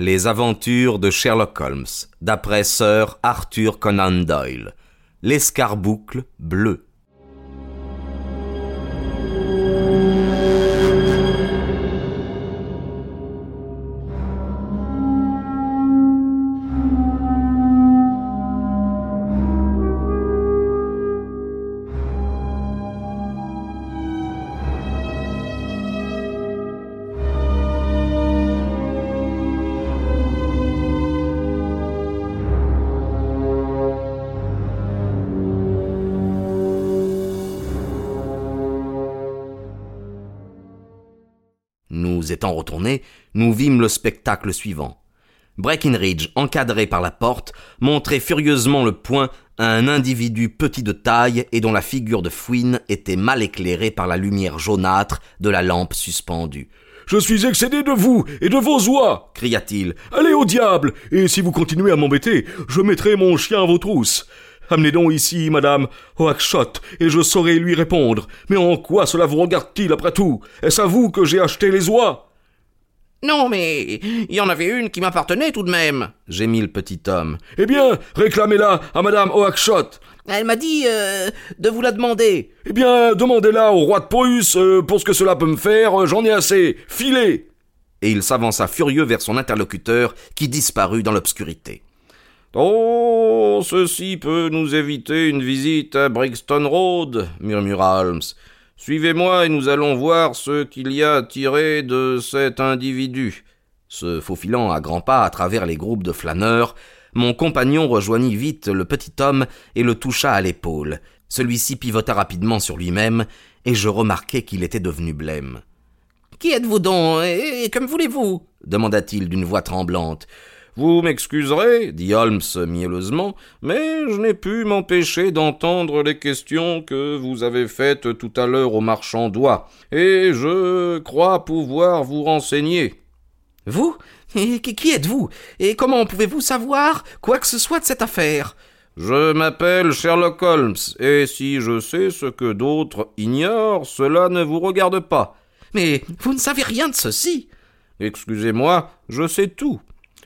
Les aventures de Sherlock Holmes, d'après Sir Arthur Conan Doyle. L'escarboucle bleu. Nous étant retournés, nous vîmes le spectacle suivant. Breckinridge, encadré par la porte, montrait furieusement le poing à un individu petit de taille et dont la figure de fouine était mal éclairée par la lumière jaunâtre de la lampe suspendue. Je suis excédé de vous et de vos oies cria-t-il. Allez au diable Et si vous continuez à m'embêter, je mettrai mon chien à vos trousses. Amenez donc ici, madame Oakshott, et je saurai lui répondre. Mais en quoi cela vous regarde-t-il après tout? Est-ce à vous que j'ai acheté les oies? Non, mais il y en avait une qui m'appartenait tout de même, gémit le petit homme. Eh bien, réclamez-la à madame Oakshott. Elle m'a dit euh, de vous la demander. Eh bien, demandez-la au roi de Prusse, euh, pour ce que cela peut me faire, j'en ai assez. Filez Et il s'avança furieux vers son interlocuteur, qui disparut dans l'obscurité. Oh, ceci peut nous éviter une visite à Brixton Road, murmura Holmes. Suivez-moi et nous allons voir ce qu'il y a à tirer de cet individu. Se faufilant à grands pas à travers les groupes de flâneurs, mon compagnon rejoignit vite le petit homme et le toucha à l'épaule. Celui-ci pivota rapidement sur lui-même, et je remarquai qu'il était devenu blême. Qui êtes-vous donc, et, et comme voulez-vous? demanda-t-il d'une voix tremblante. Vous m'excuserez, dit Holmes mielleusement, mais je n'ai pu m'empêcher d'entendre les questions que vous avez faites tout à l'heure au marchand d'oie, et je crois pouvoir vous renseigner. Vous? Et Qui êtes-vous? Et comment pouvez-vous savoir quoi que ce soit de cette affaire? Je m'appelle Sherlock Holmes, et si je sais ce que d'autres ignorent, cela ne vous regarde pas. Mais vous ne savez rien de ceci. Excusez-moi, je sais tout.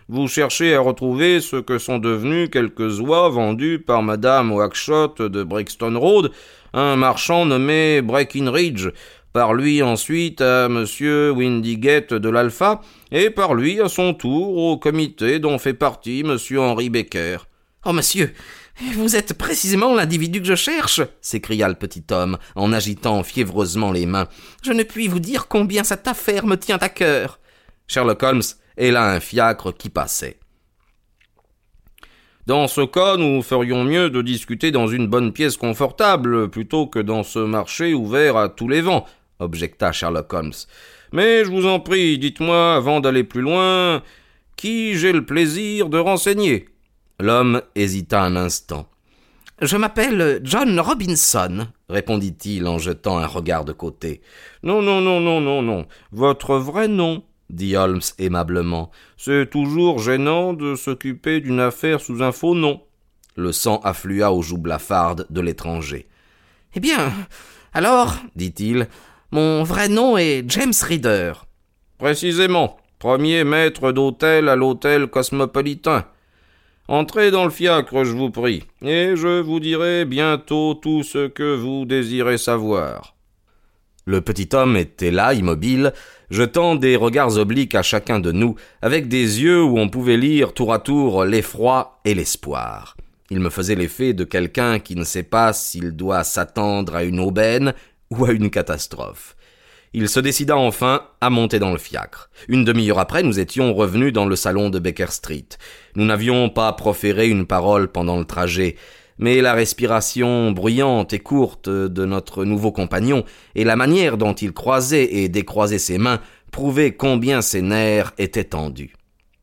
Vous cherchez à retrouver ce que sont devenus quelques oies vendues par Madame Wackshott de Brixton Road, un marchand nommé Breckinridge, par lui ensuite à Monsieur Windygate de l'Alpha, et par lui à son tour au comité dont fait partie Monsieur Henry Baker. Oh, monsieur, vous êtes précisément l'individu que je cherche s'écria le petit homme, en agitant fiévreusement les mains. Je ne puis vous dire combien cette affaire me tient à cœur. Sherlock Holmes et là un fiacre qui passait. Dans ce cas, nous ferions mieux de discuter dans une bonne pièce confortable plutôt que dans ce marché ouvert à tous les vents, objecta Sherlock Holmes. Mais je vous en prie, dites-moi, avant d'aller plus loin, qui j'ai le plaisir de renseigner? L'homme hésita un instant. Je m'appelle John Robinson, répondit-il en jetant un regard de côté. Non, non, non, non, non, non. Votre vrai nom? Dit Holmes aimablement. C'est toujours gênant de s'occuper d'une affaire sous un faux nom. Le sang afflua aux joues blafardes de l'étranger. Eh bien, alors, dit-il, mon vrai nom est James Reader. Précisément, premier maître d'hôtel à l'hôtel cosmopolitain. Entrez dans le fiacre, je vous prie, et je vous dirai bientôt tout ce que vous désirez savoir. Le petit homme était là, immobile, jetant des regards obliques à chacun de nous, avec des yeux où on pouvait lire tour à tour l'effroi et l'espoir. Il me faisait l'effet de quelqu'un qui ne sait pas s'il doit s'attendre à une aubaine ou à une catastrophe. Il se décida enfin à monter dans le fiacre. Une demi-heure après, nous étions revenus dans le salon de Baker Street. Nous n'avions pas proféré une parole pendant le trajet, mais la respiration bruyante et courte de notre nouveau compagnon et la manière dont il croisait et décroisait ses mains prouvaient combien ses nerfs étaient tendus.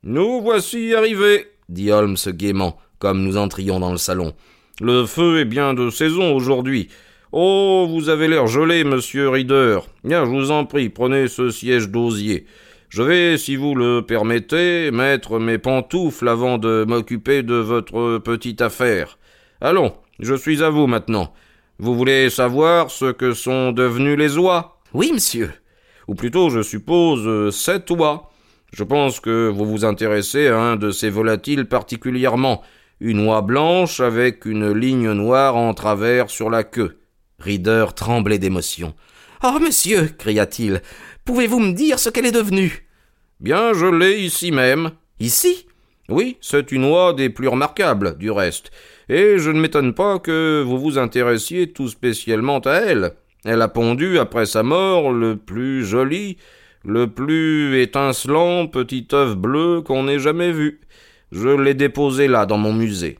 Nous voici arrivés, dit Holmes gaiement, comme nous entrions dans le salon. Le feu est bien de saison aujourd'hui. Oh, vous avez l'air gelé, monsieur Reader. Bien, je vous en prie, prenez ce siège d'osier. Je vais, si vous le permettez, mettre mes pantoufles avant de m'occuper de votre petite affaire. Allons, je suis à vous maintenant. Vous voulez savoir ce que sont devenus les oies? Oui, monsieur. Ou plutôt, je suppose, sept oies. Je pense que vous vous intéressez à un de ces volatiles particulièrement, une oie blanche avec une ligne noire en travers sur la queue. Reader tremblait d'émotion. Oh, monsieur, cria-t-il, pouvez-vous me dire ce qu'elle est devenue? Bien, je l'ai ici même. Ici? Oui, c'est une oie des plus remarquables, du reste, et je ne m'étonne pas que vous vous intéressiez tout spécialement à elle. Elle a pondu après sa mort le plus joli, le plus étincelant petit œuf bleu qu'on ait jamais vu. Je l'ai déposé là dans mon musée.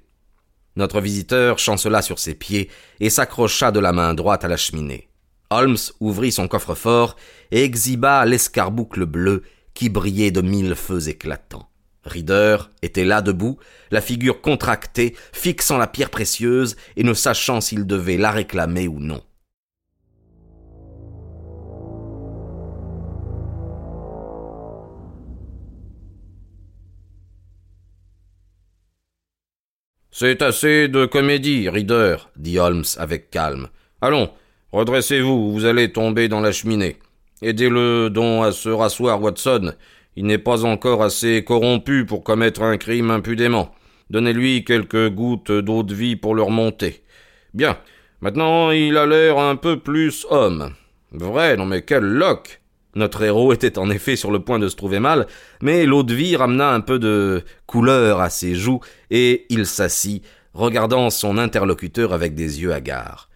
Notre visiteur chancela sur ses pieds et s'accrocha de la main droite à la cheminée. Holmes ouvrit son coffre-fort et exhiba l'escarboucle bleu qui brillait de mille feux éclatants. Reader était là debout, la figure contractée, fixant la pierre précieuse et ne sachant s'il devait la réclamer ou non. C'est assez de comédie, Reader, dit Holmes avec calme. Allons, redressez-vous, vous allez tomber dans la cheminée. Aidez-le donc à se rasseoir, Watson. Il n'est pas encore assez corrompu pour commettre un crime impudemment. Donnez-lui quelques gouttes d'eau de vie pour le remonter. Bien. Maintenant, il a l'air un peu plus homme. Vrai, non mais quel loc notre héros était en effet sur le point de se trouver mal, mais l'eau de vie ramena un peu de couleur à ses joues, et il s'assit, regardant son interlocuteur avec des yeux hagards.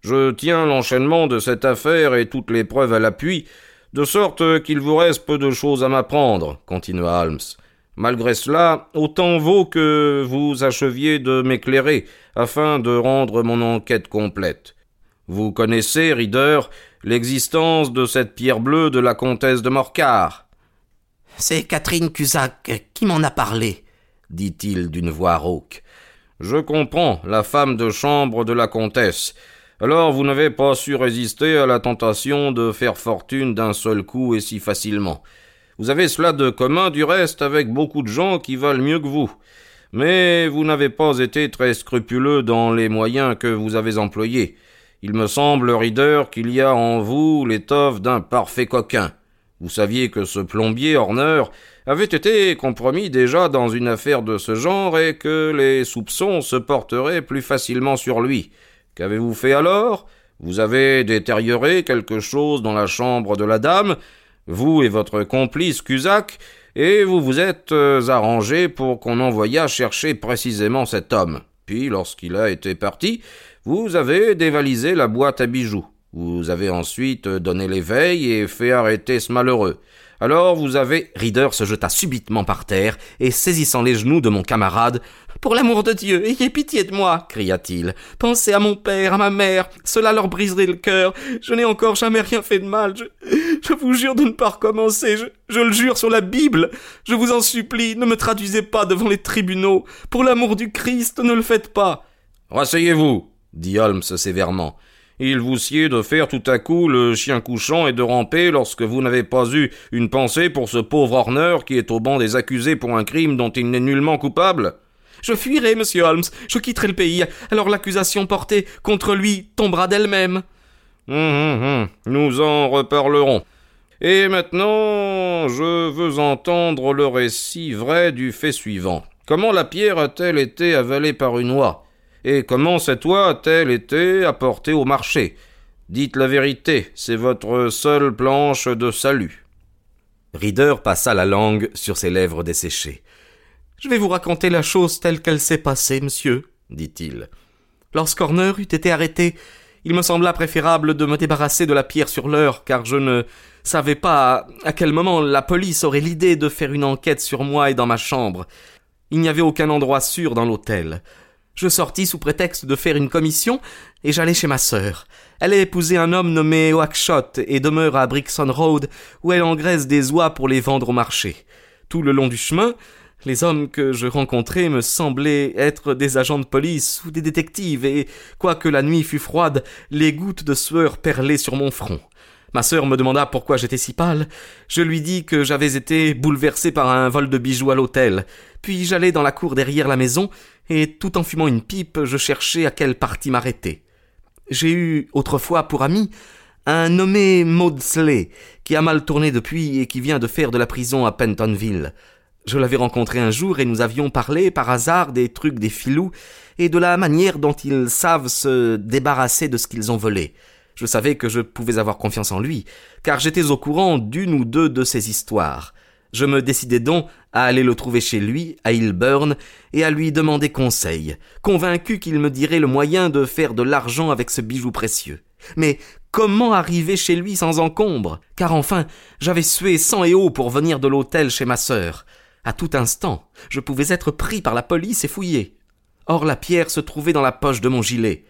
Je tiens l'enchaînement de cette affaire et toutes les preuves à l'appui, de sorte qu'il vous reste peu de choses à m'apprendre, continua Holmes. Malgré cela, autant vaut que vous acheviez de m'éclairer, afin de rendre mon enquête complète. Vous connaissez, Reader, l'existence de cette pierre bleue de la comtesse de Morcar. C'est Catherine Cusack qui m'en a parlé, dit-il d'une voix rauque. Je comprends, la femme de chambre de la comtesse. Alors vous n'avez pas su résister à la tentation de faire fortune d'un seul coup et si facilement. Vous avez cela de commun du reste avec beaucoup de gens qui valent mieux que vous. Mais vous n'avez pas été très scrupuleux dans les moyens que vous avez employés. Il me semble, Reader, qu'il y a en vous l'étoffe d'un parfait coquin. Vous saviez que ce plombier Horner avait été compromis déjà dans une affaire de ce genre et que les soupçons se porteraient plus facilement sur lui. Qu'avez-vous fait alors? Vous avez détérioré quelque chose dans la chambre de la dame, vous et votre complice Cusack, et vous vous êtes euh, arrangé pour qu'on envoyât chercher précisément cet homme? Puis, lorsqu'il a été parti, vous avez dévalisé la boîte à bijoux. Vous avez ensuite donné l'éveil et fait arrêter ce malheureux. Alors vous avez. Reader se jeta subitement par terre et saisissant les genoux de mon camarade. Pour l'amour de Dieu, ayez pitié de moi, cria-t-il. Pensez à mon père, à ma mère, cela leur briserait le cœur. Je n'ai encore jamais rien fait de mal. Je, je vous jure de ne pas recommencer. Je, je le jure sur la Bible. Je vous en supplie, ne me traduisez pas devant les tribunaux. Pour l'amour du Christ, ne le faites pas. Rasseyez-vous, dit Holmes sévèrement. Il vous sied de faire tout à coup le chien couchant et de ramper lorsque vous n'avez pas eu une pensée pour ce pauvre Horner qui est au banc des accusés pour un crime dont il n'est nullement coupable. Je fuirai, monsieur Holmes, je quitterai le pays, alors l'accusation portée contre lui tombera d'elle-même. Hum, hum, hum. Nous en reparlerons. Et maintenant, je veux entendre le récit vrai du fait suivant. Comment la pierre a-t-elle été avalée par une oie? Et comment cette oie a-t-elle été apportée au marché? Dites la vérité, c'est votre seule planche de salut. Reader passa la langue sur ses lèvres desséchées. Je vais vous raconter la chose telle qu'elle s'est passée, monsieur, dit-il. Lorsqu'Horner eut été arrêté, il me sembla préférable de me débarrasser de la pierre sur l'heure, car je ne savais pas à quel moment la police aurait l'idée de faire une enquête sur moi et dans ma chambre. Il n'y avait aucun endroit sûr dans l'hôtel. Je sortis sous prétexte de faire une commission et j'allai chez ma sœur. Elle a épousé un homme nommé Oakshott et demeure à Brixton Road où elle engraisse des oies pour les vendre au marché. Tout le long du chemin, les hommes que je rencontrais me semblaient être des agents de police ou des détectives et, quoique la nuit fût froide, les gouttes de sueur perlaient sur mon front. Ma sœur me demanda pourquoi j'étais si pâle. Je lui dis que j'avais été bouleversé par un vol de bijoux à l'hôtel. Puis j'allai dans la cour derrière la maison, et tout en fumant une pipe, je cherchais à quelle partie m'arrêter. J'ai eu, autrefois pour ami, un nommé Maudsley, qui a mal tourné depuis et qui vient de faire de la prison à Pentonville. Je l'avais rencontré un jour et nous avions parlé par hasard des trucs des filous et de la manière dont ils savent se débarrasser de ce qu'ils ont volé. Je savais que je pouvais avoir confiance en lui, car j'étais au courant d'une ou deux de ses histoires. Je me décidai donc à aller le trouver chez lui, à Hillburn, et à lui demander conseil, convaincu qu'il me dirait le moyen de faire de l'argent avec ce bijou précieux. Mais comment arriver chez lui sans encombre? Car enfin, j'avais sué sang et eau pour venir de l'hôtel chez ma sœur. À tout instant, je pouvais être pris par la police et fouillé. Or la pierre se trouvait dans la poche de mon gilet.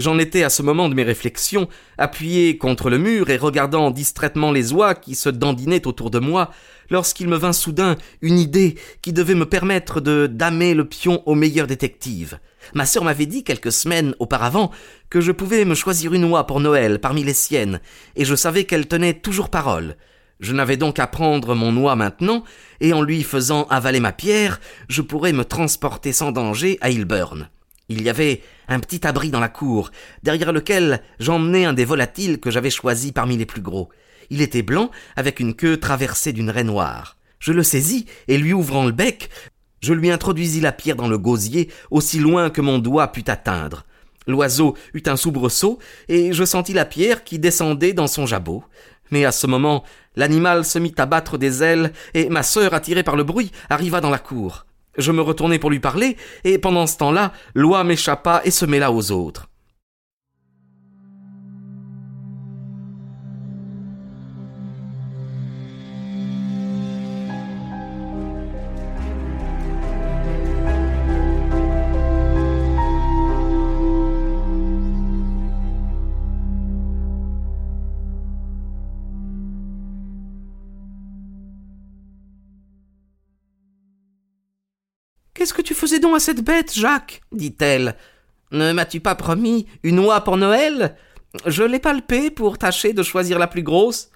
J'en étais à ce moment de mes réflexions, appuyé contre le mur et regardant distraitement les oies qui se dandinaient autour de moi, lorsqu'il me vint soudain une idée qui devait me permettre de damer le pion au meilleur détective. Ma sœur m'avait dit quelques semaines auparavant que je pouvais me choisir une oie pour Noël parmi les siennes, et je savais qu'elle tenait toujours parole. Je n'avais donc à prendre mon oie maintenant, et en lui faisant avaler ma pierre, je pourrais me transporter sans danger à Hillburn. Il y avait un petit abri dans la cour, derrière lequel j'emmenai un des volatiles que j'avais choisi parmi les plus gros. Il était blanc, avec une queue traversée d'une raie noire. Je le saisis, et lui ouvrant le bec, je lui introduisis la pierre dans le gosier, aussi loin que mon doigt put atteindre. L'oiseau eut un soubresaut, et je sentis la pierre qui descendait dans son jabot. Mais à ce moment, l'animal se mit à battre des ailes, et ma sœur, attirée par le bruit, arriva dans la cour. Je me retournai pour lui parler, et pendant ce temps-là, l'oie m'échappa et se mêla aux autres. Qu'est-ce que tu faisais donc à cette bête, Jacques dit-elle. Ne m'as-tu pas promis une oie pour Noël? Je l'ai palpée pour tâcher de choisir la plus grosse.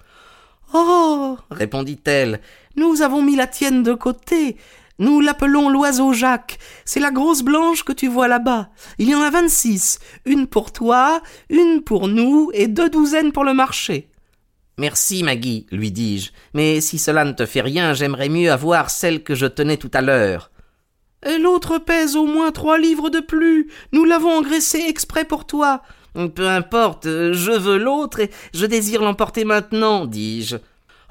Oh répondit-elle, nous avons mis la tienne de côté. Nous l'appelons l'oiseau Jacques. C'est la grosse blanche que tu vois là-bas. Il y en a vingt-six. Une pour toi, une pour nous et deux douzaines pour le marché. Merci, Maggie, lui dis-je. Mais si cela ne te fait rien, j'aimerais mieux avoir celle que je tenais tout à l'heure. L'autre pèse au moins trois livres de plus. Nous l'avons engraissé exprès pour toi. Peu importe, je veux l'autre et je désire l'emporter maintenant, dis-je.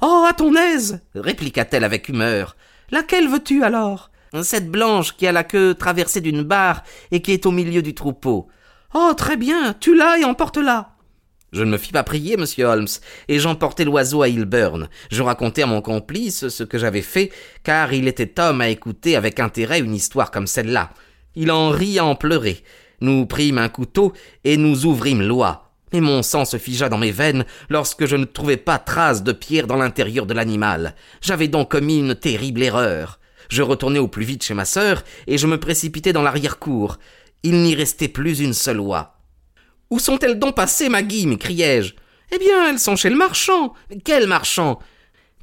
Oh, à ton aise, répliqua-t-elle avec humeur. Laquelle veux-tu alors? Cette blanche qui a la queue traversée d'une barre et qui est au milieu du troupeau. Oh, très bien, tu l'as et emporte-la. Je ne me fis pas prier, monsieur Holmes, et j'emportai l'oiseau à Hillburn. Je racontai à mon complice ce que j'avais fait, car il était homme à écouter avec intérêt une histoire comme celle-là. Il en rit à en pleurer. Nous prîmes un couteau et nous ouvrîmes l'oie. Mais mon sang se figea dans mes veines lorsque je ne trouvai pas trace de pierre dans l'intérieur de l'animal. J'avais donc commis une terrible erreur. Je retournai au plus vite chez ma sœur et je me précipitai dans l'arrière-cour. Il n'y restait plus une seule oie. Où sont-elles donc passées, Maggie m'écriai-je. Eh bien, elles sont chez le marchand. Quel marchand?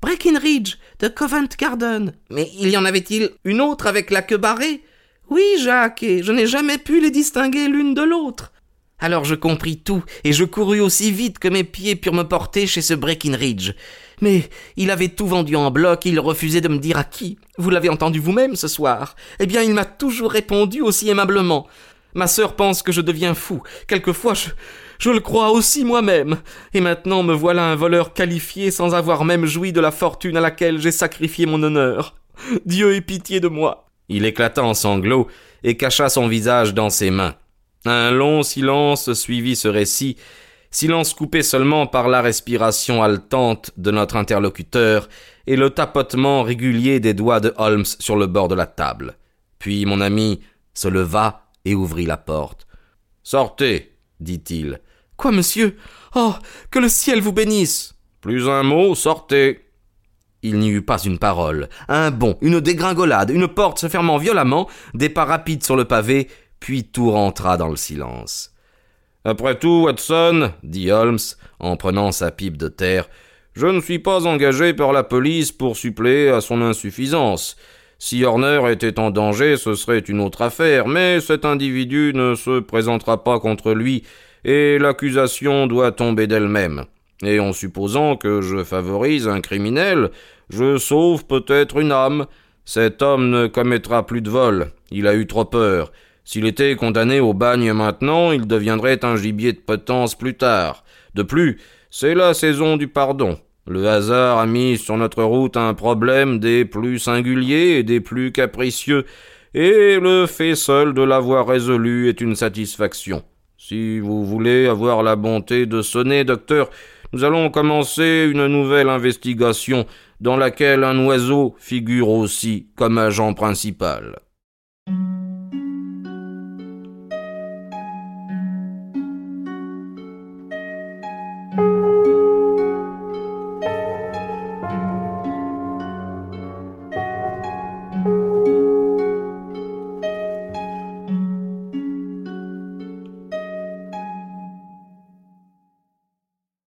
Breckinridge, de Covent Garden. Mais il y en avait-il une autre avec la queue barrée? Oui, Jacques, et je n'ai jamais pu les distinguer l'une de l'autre. Alors je compris tout, et je courus aussi vite que mes pieds purent me porter chez ce Breckinridge. Mais il avait tout vendu en bloc il refusait de me dire à qui. Vous l'avez entendu vous-même ce soir. Eh bien, il m'a toujours répondu aussi aimablement. Ma sœur pense que je deviens fou. Quelquefois je, je le crois aussi moi-même. Et maintenant me voilà un voleur qualifié sans avoir même joui de la fortune à laquelle j'ai sacrifié mon honneur. Dieu ait pitié de moi. Il éclata en sanglots et cacha son visage dans ses mains. Un long silence suivit ce récit, silence coupé seulement par la respiration haletante de notre interlocuteur et le tapotement régulier des doigts de Holmes sur le bord de la table. Puis mon ami se leva et ouvrit la porte. Sortez, dit-il. Quoi, monsieur? Oh, que le ciel vous bénisse Plus un mot, sortez. Il n'y eut pas une parole. Un bond, une dégringolade, une porte se fermant violemment, des pas rapides sur le pavé, puis tout rentra dans le silence. Après tout, Watson, dit Holmes, en prenant sa pipe de terre, je ne suis pas engagé par la police pour suppléer à son insuffisance. Si Horner était en danger, ce serait une autre affaire, mais cet individu ne se présentera pas contre lui et l'accusation doit tomber d'elle-même. Et en supposant que je favorise un criminel, je sauve peut-être une âme. Cet homme ne commettra plus de vol. Il a eu trop peur. S'il était condamné au bagne maintenant, il deviendrait un gibier de potence plus tard. De plus, c'est la saison du pardon. Le hasard a mis sur notre route un problème des plus singuliers et des plus capricieux, et le fait seul de l'avoir résolu est une satisfaction. Si vous voulez avoir la bonté de sonner, docteur, nous allons commencer une nouvelle investigation dans laquelle un oiseau figure aussi comme agent principal.